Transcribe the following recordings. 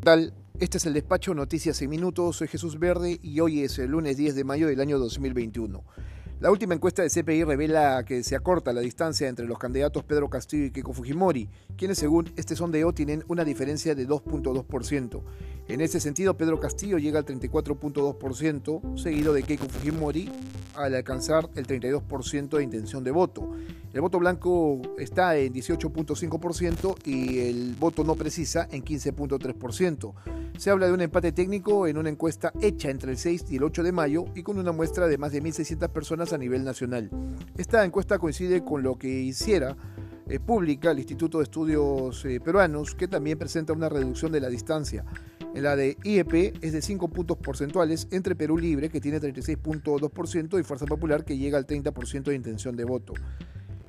tal? Este es el despacho Noticias en Minutos. Soy Jesús Verde y hoy es el lunes 10 de mayo del año 2021. La última encuesta de CPI revela que se acorta la distancia entre los candidatos Pedro Castillo y Keiko Fujimori, quienes según este sondeo tienen una diferencia de 2.2%. En ese sentido, Pedro Castillo llega al 34.2%, seguido de Keiko Fujimori al alcanzar el 32% de intención de voto. El voto blanco está en 18.5% y el voto no precisa en 15.3%. Se habla de un empate técnico en una encuesta hecha entre el 6 y el 8 de mayo y con una muestra de más de 1.600 personas a nivel nacional. Esta encuesta coincide con lo que hiciera eh, pública el Instituto de Estudios eh, Peruanos, que también presenta una reducción de la distancia. En la de IEP es de 5 puntos porcentuales entre Perú Libre, que tiene 36.2%, y Fuerza Popular, que llega al 30% de intención de voto.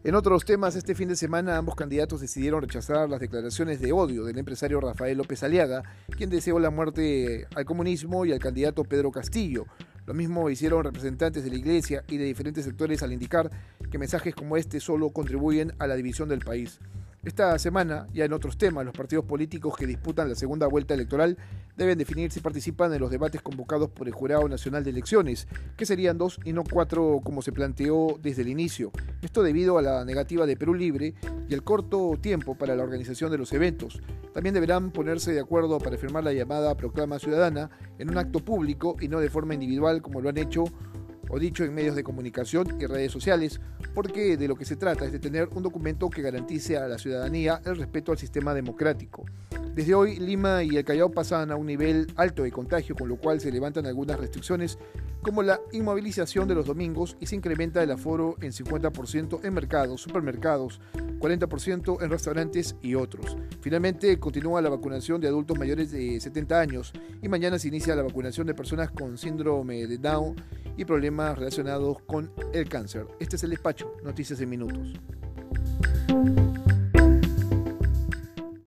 En otros temas, este fin de semana ambos candidatos decidieron rechazar las declaraciones de odio del empresario Rafael López Aliaga, quien deseó la muerte al comunismo y al candidato Pedro Castillo. Lo mismo hicieron representantes de la Iglesia y de diferentes sectores al indicar que mensajes como este solo contribuyen a la división del país. Esta semana, ya en otros temas, los partidos políticos que disputan la segunda vuelta electoral deben definir si participan en los debates convocados por el Jurado Nacional de Elecciones, que serían dos y no cuatro como se planteó desde el inicio. Esto debido a la negativa de Perú Libre y el corto tiempo para la organización de los eventos. También deberán ponerse de acuerdo para firmar la llamada proclama ciudadana en un acto público y no de forma individual como lo han hecho o dicho en medios de comunicación y redes sociales, porque de lo que se trata es de tener un documento que garantice a la ciudadanía el respeto al sistema democrático. Desde hoy, Lima y el Callao pasan a un nivel alto de contagio, con lo cual se levantan algunas restricciones, como la inmovilización de los domingos y se incrementa el aforo en 50% en mercados, supermercados, 40% en restaurantes y otros. Finalmente, continúa la vacunación de adultos mayores de 70 años y mañana se inicia la vacunación de personas con síndrome de Down y problemas relacionados con el cáncer. Este es el despacho, Noticias en Minutos.